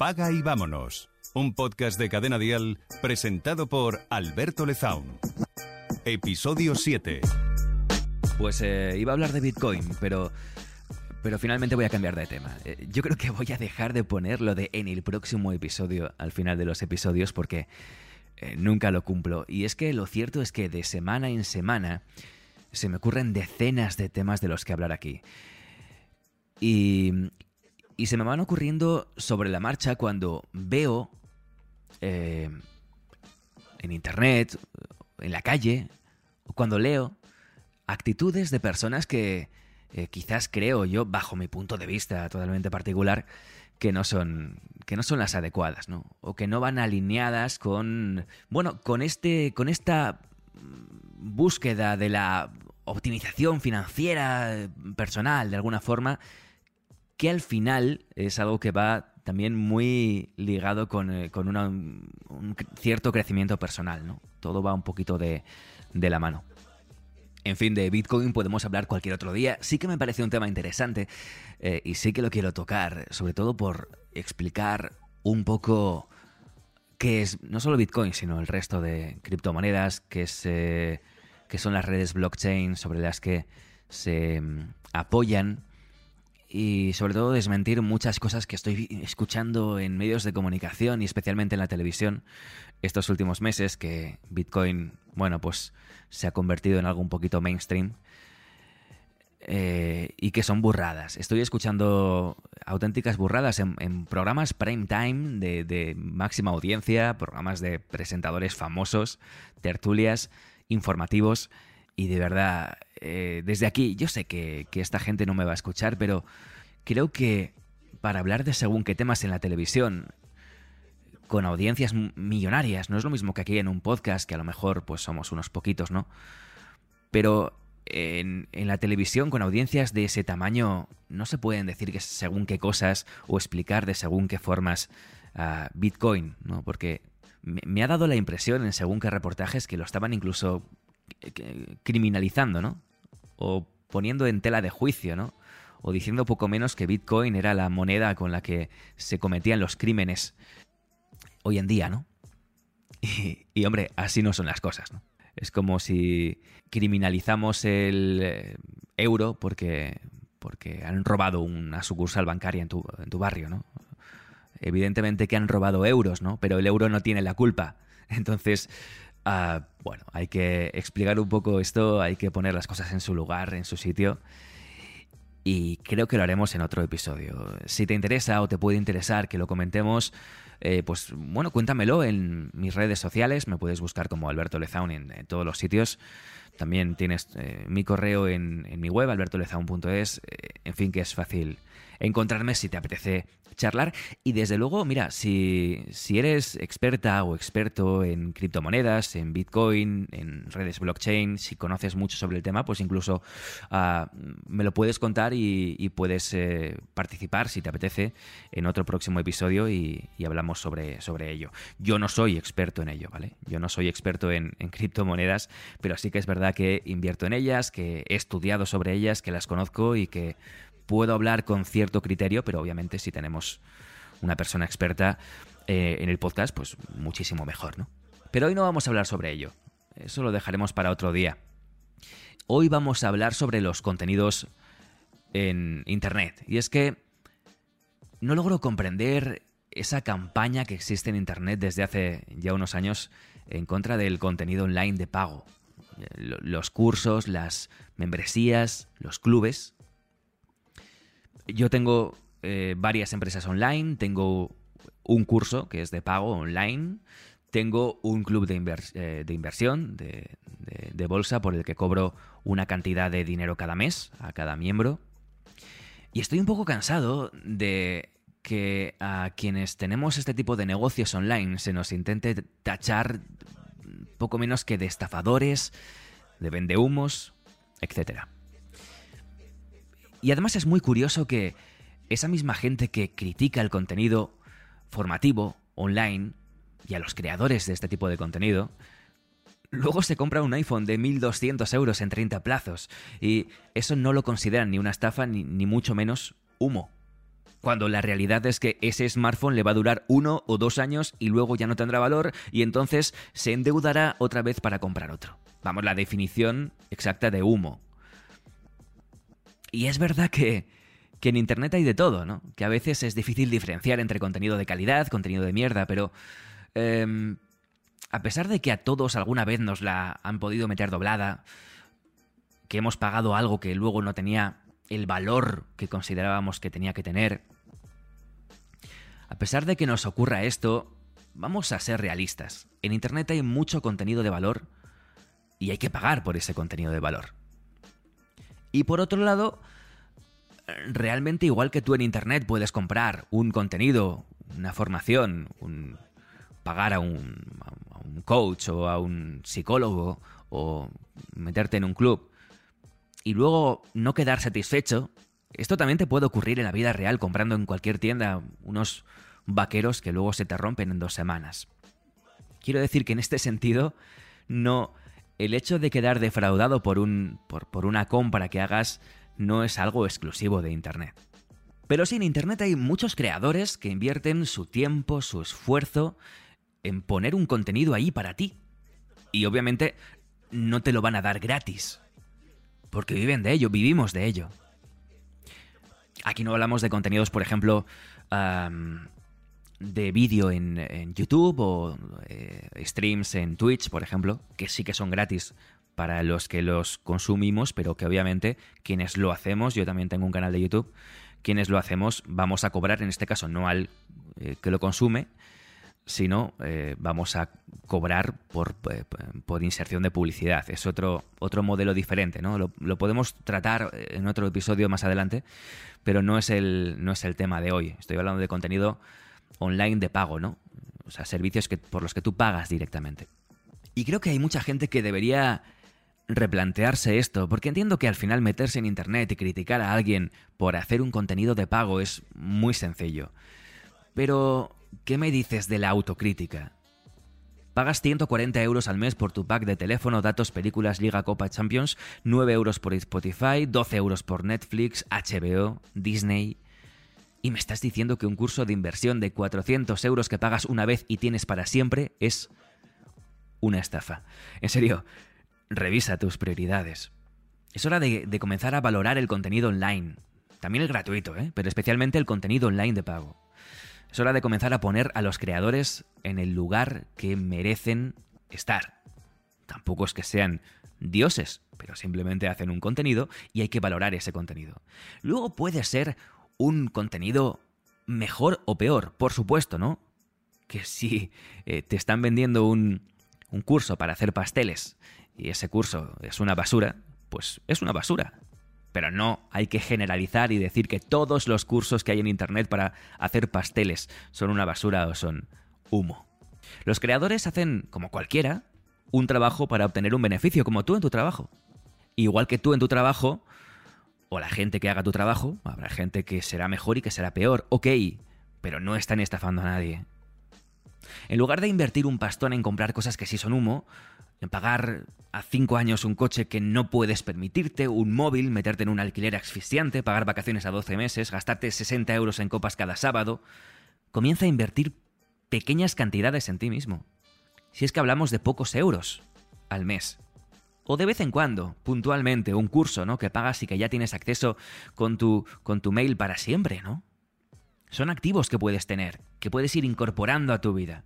Apaga y vámonos. Un podcast de Cadena Dial presentado por Alberto Lezaun. Episodio 7. Pues eh, iba a hablar de Bitcoin, pero pero finalmente voy a cambiar de tema. Eh, yo creo que voy a dejar de ponerlo de en el próximo episodio, al final de los episodios, porque eh, nunca lo cumplo. Y es que lo cierto es que de semana en semana se me ocurren decenas de temas de los que hablar aquí. Y, y se me van ocurriendo sobre la marcha cuando veo eh, en internet, en la calle, cuando leo actitudes de personas que eh, quizás creo yo, bajo mi punto de vista totalmente particular, que no son que no son las adecuadas, ¿no? O que no van alineadas con bueno, con este con esta búsqueda de la optimización financiera personal de alguna forma que al final es algo que va también muy ligado con, eh, con un cierto crecimiento personal, ¿no? Todo va un poquito de, de la mano. En fin, de Bitcoin podemos hablar cualquier otro día. Sí que me parece un tema interesante eh, y sí que lo quiero tocar, sobre todo por explicar un poco qué es no solo Bitcoin, sino el resto de criptomonedas, qué, es, eh, son las redes blockchain sobre las que se mm, apoyan y sobre todo desmentir muchas cosas que estoy escuchando en medios de comunicación y especialmente en la televisión estos últimos meses que Bitcoin, bueno, pues se ha convertido en algo un poquito mainstream eh, y que son burradas. Estoy escuchando auténticas burradas en, programas prime time de, de máxima audiencia, programas de presentadores famosos, tertulias, informativos y de verdad, eh, desde aquí, yo sé que, esta gente no me va a escuchar, pero creo que para hablar de según qué temas en la televisión, con audiencias millonarias, no es lo mismo que aquí en un podcast, que a lo mejor pues somos unos poquitos, ¿no? Pero en, la televisión con audiencias de ese tamaño no se pueden decir que según qué cosas o explicar de según qué formas a Bitcoin, ¿no? Porque me, me, ha dado la impresión en según qué reportajes que lo estaban incluso criminalizando, ¿no? O poniendo en tela de juicio, ¿no? O diciendo poco menos que Bitcoin era la moneda con la que se cometían los crímenes hoy en día, ¿no? Y, hombre, así no son las cosas, ¿no? Es como si criminalizamos el eh, euro porque, porque han robado una sucursal bancaria en tu, en tu barrio, ¿no? Evidentemente que han robado euros, ¿no? Pero el euro no tiene la culpa. Entonces, Ah, bueno, hay que explicar un poco esto, hay que poner las cosas en su lugar, en su sitio. Y creo que lo haremos en otro episodio. Si te interesa o te puede interesar que lo comentemos, eh, pues bueno, cuéntamelo en mis redes sociales. Me puedes buscar como Alberto Lezaun en, todos los sitios. También tienes eh, mi correo en, mi web, albertolezaun.es. Eh, en fin, que es fácil encontrarme si te apetece charlar. Y desde luego, mira, si, si eres experta o experto en criptomonedas, en Bitcoin, en redes blockchain, si conoces mucho sobre el tema, pues incluso ah, me lo puedes contar y, puedes eh, participar, si te apetece, en otro próximo episodio y, hablamos sobre, sobre ello. Yo no soy experto en ello, ¿vale? Yo no soy experto en, en criptomonedas, pero sí que es verdad que invierto en ellas, que he estudiado sobre ellas, que las conozco y que puedo hablar con cierto criterio, pero obviamente si tenemos una persona experta eh, en el podcast, pues muchísimo mejor, ¿no? Pero hoy no vamos a hablar sobre ello. Eso lo dejaremos para otro día. Hoy vamos a hablar sobre los contenidos en Internet. Y es que no logro comprender esa campaña que existe en Internet desde hace ya unos años en contra del contenido online de pago. Los cursos, las membresías, los clubes yo tengo eh, varias empresas online, tengo un curso que es de pago online, tengo un club de, eh, inversión de, bolsa por el que cobro una cantidad de dinero cada mes a cada miembro. Y estoy un poco cansado de que a quienes tenemos este tipo de negocios online se nos intente tachar poco menos que de estafadores, de vendehumos, etcétera. Y además es muy curioso que esa misma gente que critica el contenido formativo online y a los creadores de este tipo de contenido, luego se compra un iPhone de 1.200 euros en 30 plazos y eso no lo consideran ni una estafa ni, mucho menos humo. cuando la realidad es que ese smartphone le va a durar uno o dos años y luego ya no tendrá valor y entonces se endeudará otra vez para comprar otro. Vamos, la definición exacta de humo. Y es verdad que, en Internet hay de todo, ¿no? Que a veces es difícil diferenciar entre contenido de calidad, contenido de mierda, pero... Em, a pesar de que a todos alguna vez nos la han podido meter doblada, que hemos pagado algo que luego no tenía el valor que considerábamos que tenía que tener, a pesar de que nos ocurra esto, vamos a ser realistas. En Internet hay mucho contenido de valor y hay que pagar por ese contenido de valor. Y por otro lado, realmente igual que tú en Internet puedes comprar un contenido, una formación, pagar a un, a un coach o a un psicólogo o meterte en un club y luego no quedar satisfecho, esto también te puede ocurrir en la vida real comprando en cualquier tienda unos vaqueros que luego se te rompen en dos semanas. Quiero decir que en este sentido, no. El hecho de quedar defraudado por, un, por, por una compra que hagas no es algo exclusivo de Internet. Pero sí, en Internet hay muchos creadores que invierten su tiempo, su esfuerzo en poner un contenido ahí para ti. Y obviamente no te lo van a dar gratis. Porque viven de ello, vivimos de ello. Aquí no hablamos de contenidos, por ejemplo, de vídeo en, YouTube o eh, streams en Twitch, por ejemplo, que sí que son gratis para los que los consumimos, pero que obviamente quienes lo hacemos, yo también tengo un canal de YouTube, quienes lo hacemos vamos a cobrar, en este caso no al eh, que lo consume, sino eh, vamos a cobrar por, por, inserción de publicidad. Es otro, otro modelo diferente, ¿no? Lo, lo, podemos tratar en otro episodio más adelante, pero no es, el, no es el tema de hoy. Estoy hablando de contenido online de pago, ¿no? O sea, servicios que, por los que tú pagas directamente. Y creo que hay mucha gente que debería replantearse esto, porque entiendo que al final meterse en Internet y criticar a alguien por hacer un contenido de pago es muy sencillo. Pero, ¿qué me dices de la autocrítica? Pagas 140 euros al mes por tu pack de teléfono, datos, películas, Liga, Copa, Champions, 9 euros por Spotify, 12 euros por Netflix, HBO, Disney. ¿Y me estás diciendo que un curso de inversión de 400 euros que pagas una vez y tienes para siempre es una estafa? En serio, revisa tus prioridades. Es hora de, comenzar a valorar el contenido online. También el gratuito, ¿eh? pero especialmente el contenido online de pago. Es hora de comenzar a poner a los creadores en el lugar que merecen estar. Tampoco es que sean dioses, pero simplemente hacen un contenido y hay que valorar ese contenido. Luego puede ser un contenido mejor o peor, por supuesto, ¿no? Que si eh, te están vendiendo un, un curso para hacer pasteles y ese curso es una basura, pues es una basura. Pero no hay que generalizar y decir que todos los cursos que hay en Internet para hacer pasteles son una basura o son humo. Los creadores hacen, como cualquiera, un trabajo para obtener un beneficio, como tú en tu trabajo. Igual que tú en tu trabajo o la gente que haga tu trabajo, habrá gente que será mejor y que será peor, ok, pero no están estafando a nadie. En lugar de invertir un pastón en comprar cosas que sí son humo, en pagar a cinco años un coche que no puedes permitirte, un móvil, meterte en un alquiler asfixiante, pagar vacaciones a 12 meses, gastarte 60 euros en copas cada sábado, comienza a invertir pequeñas cantidades en ti mismo. Si es que hablamos de pocos euros al mes. O de vez en cuando, puntualmente, un curso, ¿no? Que pagas y que ya tienes acceso con tu, con tu mail para siempre, ¿no? Son activos que puedes tener, que puedes ir incorporando a tu vida.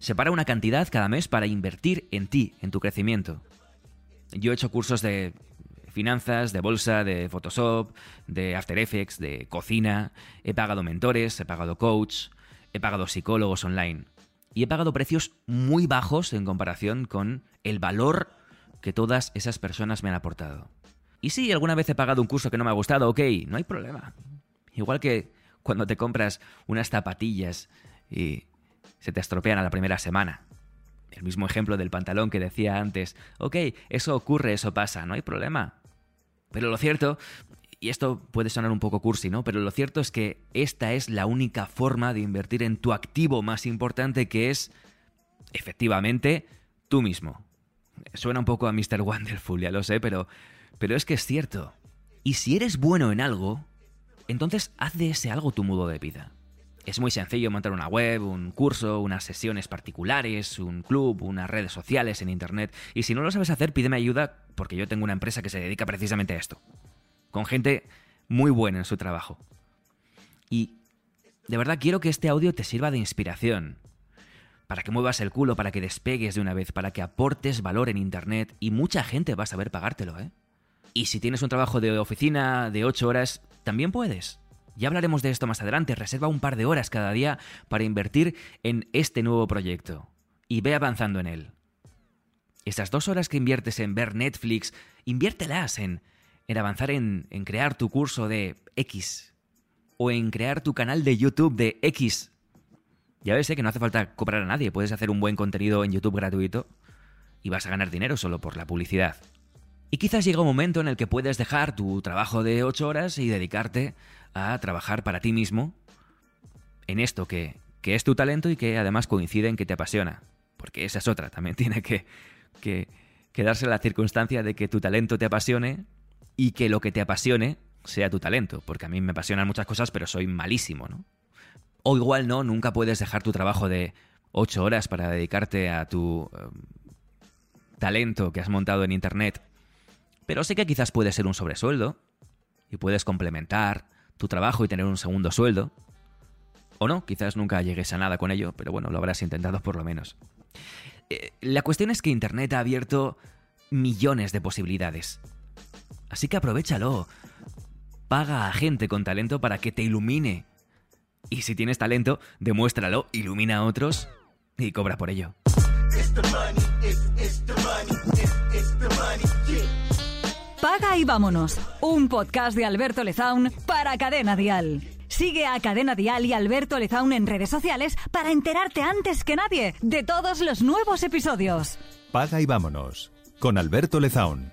Separa una cantidad cada mes para invertir en ti, en tu crecimiento. Yo he hecho cursos de finanzas, de bolsa, de Photoshop, de After Effects, de cocina, he pagado mentores, he pagado coach, he pagado psicólogos online. Y he pagado precios muy bajos en comparación con el valor que todas esas personas me han aportado. Y si alguna vez he pagado un curso que no me ha gustado, ok, no hay problema. Igual que cuando te compras unas zapatillas y se te estropean a la primera semana. El mismo ejemplo del pantalón que decía antes, ok, eso ocurre, eso pasa, no hay problema. Pero lo cierto, y esto puede sonar un poco cursi, ¿no? Pero lo cierto es que esta es la única forma de invertir en tu activo más importante que es, efectivamente, tú mismo. Suena un poco a Mr. Wonderful, ya lo sé, pero, pero es que es cierto. Y si eres bueno en algo, entonces haz de ese algo tu modo de vida. Es muy sencillo montar una web, un curso, unas sesiones particulares, un club, unas redes sociales en Internet. Y si no lo sabes hacer, pídeme ayuda porque yo tengo una empresa que se dedica precisamente a esto. Con gente muy buena en su trabajo. Y de verdad quiero que este audio te sirva de inspiración. Para que muevas el culo, para que despegues de una vez, para que aportes valor en Internet y mucha gente va a saber pagártelo, ¿eh? Y si tienes un trabajo de oficina de 8 horas, también puedes. Ya hablaremos de esto más adelante. Reserva un par de horas cada día para invertir en este nuevo proyecto. Y ve avanzando en él. Esas dos horas que inviertes en ver Netflix, inviértelas en, en avanzar en, en crear tu curso de X. O en crear tu canal de YouTube de X. Ya ves ¿eh? que no hace falta cobrar a nadie. Puedes hacer un buen contenido en YouTube gratuito y vas a ganar dinero solo por la publicidad. Y quizás llega un momento en el que puedes dejar tu trabajo de 8 horas y dedicarte a trabajar para ti mismo en esto que, es tu talento y que además coincide en que te apasiona. Porque esa es otra, también tiene que, que, darse la circunstancia de que tu talento te apasione y que lo que te apasione sea tu talento. Porque a mí me apasionan muchas cosas, pero soy malísimo, ¿no? O igual no, nunca puedes dejar tu trabajo de 8 horas para dedicarte a tu eh, talento que has montado en Internet. Pero sé que quizás puede ser un sobresueldo y puedes complementar tu trabajo y tener un segundo sueldo. O no, quizás nunca llegues a nada con ello, pero bueno, lo habrás intentado por lo menos. Eh, la cuestión es que Internet ha abierto millones de posibilidades. Así que aprovechalo. Paga a gente con talento para que te ilumine. Y si tienes talento, demuéstralo, ilumina a otros y cobra por ello. Paga y vámonos. Un podcast de Alberto Lezaun para Cadena Dial. Sigue a Cadena Dial y Alberto Lezaun en redes sociales para enterarte antes que nadie de todos los nuevos episodios. Paga y vámonos con Alberto Lezaun.